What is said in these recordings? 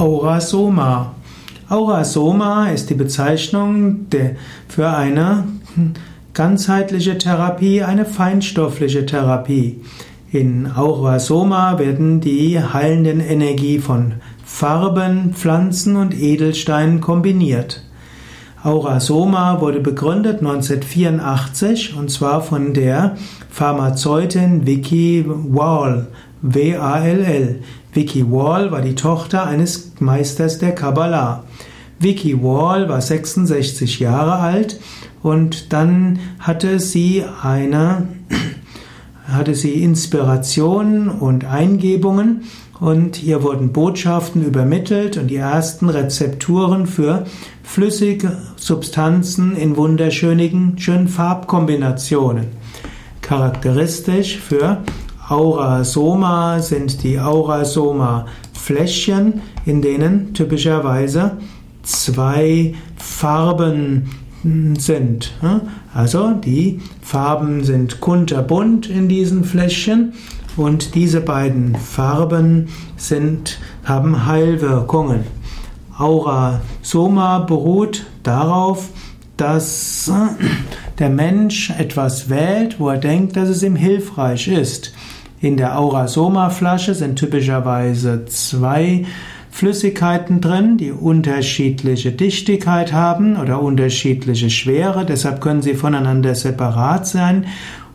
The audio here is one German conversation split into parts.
Aurasoma. Aurasoma ist die Bezeichnung für eine ganzheitliche Therapie, eine feinstoffliche Therapie. In Aurasoma werden die heilenden Energie von Farben, Pflanzen und Edelsteinen kombiniert. Aurasoma wurde begründet 1984 und zwar von der Pharmazeutin Vicky Wall, W-A-L-L. Vicky Wall war die Tochter eines Meisters der Kabbalah. Vicky Wall war 66 Jahre alt und dann hatte sie eine hatte sie Inspirationen und Eingebungen und ihr wurden Botschaften übermittelt und die ersten Rezepturen für flüssige Substanzen in wunderschönen schönen Farbkombinationen. Charakteristisch für Aurasoma sind die Aurasoma Fläschchen, in denen typischerweise zwei Farben sind. Also die Farben sind kunterbunt in diesen Fläschchen und diese beiden Farben sind, haben Heilwirkungen. Aura Soma beruht darauf, dass der Mensch etwas wählt, wo er denkt, dass es ihm hilfreich ist. In der Aura Soma Flasche sind typischerweise zwei Flüssigkeiten drin, die unterschiedliche Dichtigkeit haben oder unterschiedliche Schwere, deshalb können sie voneinander separat sein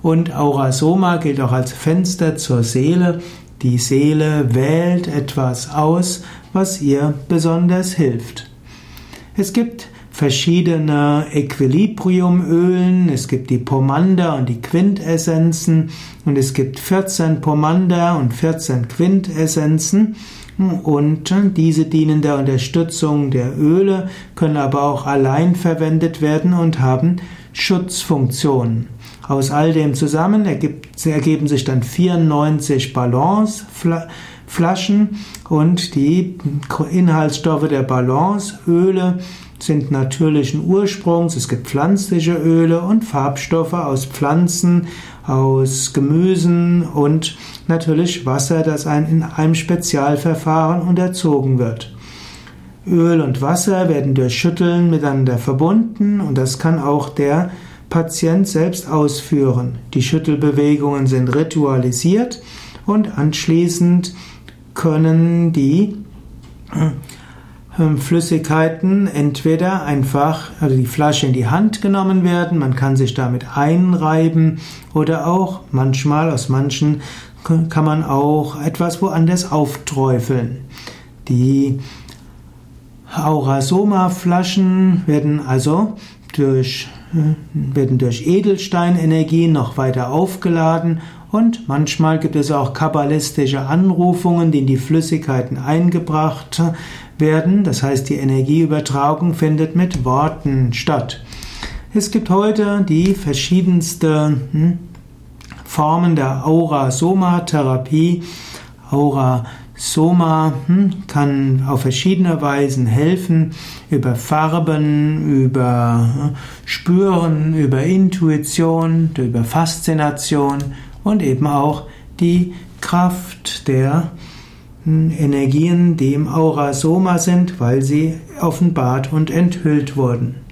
und Aurasoma gilt auch als Fenster zur Seele. Die Seele wählt etwas aus, was ihr besonders hilft. Es gibt verschiedene Equilibriumölen, es gibt die Pomander und die Quintessenzen. Und es gibt 14 Pomander und 14 Quintessenzen. Und diese dienen der Unterstützung der Öle, können aber auch allein verwendet werden und haben Schutzfunktionen. Aus all dem zusammen ergeben sich dann 94 Balanceflaschen und die Inhaltsstoffe der Balanceöle sind natürlichen Ursprungs. Es gibt pflanzliche Öle und Farbstoffe aus Pflanzen, aus Gemüsen und natürlich Wasser, das in einem Spezialverfahren unterzogen wird. Öl und Wasser werden durch Schütteln miteinander verbunden und das kann auch der Patient selbst ausführen. Die Schüttelbewegungen sind ritualisiert und anschließend können die Flüssigkeiten entweder einfach, also die Flasche in die Hand genommen werden, man kann sich damit einreiben oder auch manchmal aus manchen kann man auch etwas woanders aufträufeln. Die Aurasoma-Flaschen werden also durch, werden durch Edelsteinenergie noch weiter aufgeladen und manchmal gibt es auch kabbalistische Anrufungen, die in die Flüssigkeiten eingebracht werden. Das heißt, die Energieübertragung findet mit Worten statt. Es gibt heute die verschiedensten hm, Formen der Aura-Soma-Therapie. Aura Soma hm, kann auf verschiedene Weisen helfen, über Farben, über hm, Spüren, über Intuition, über Faszination und eben auch die Kraft der hm, Energien, die im Aura Soma sind, weil sie offenbart und enthüllt wurden.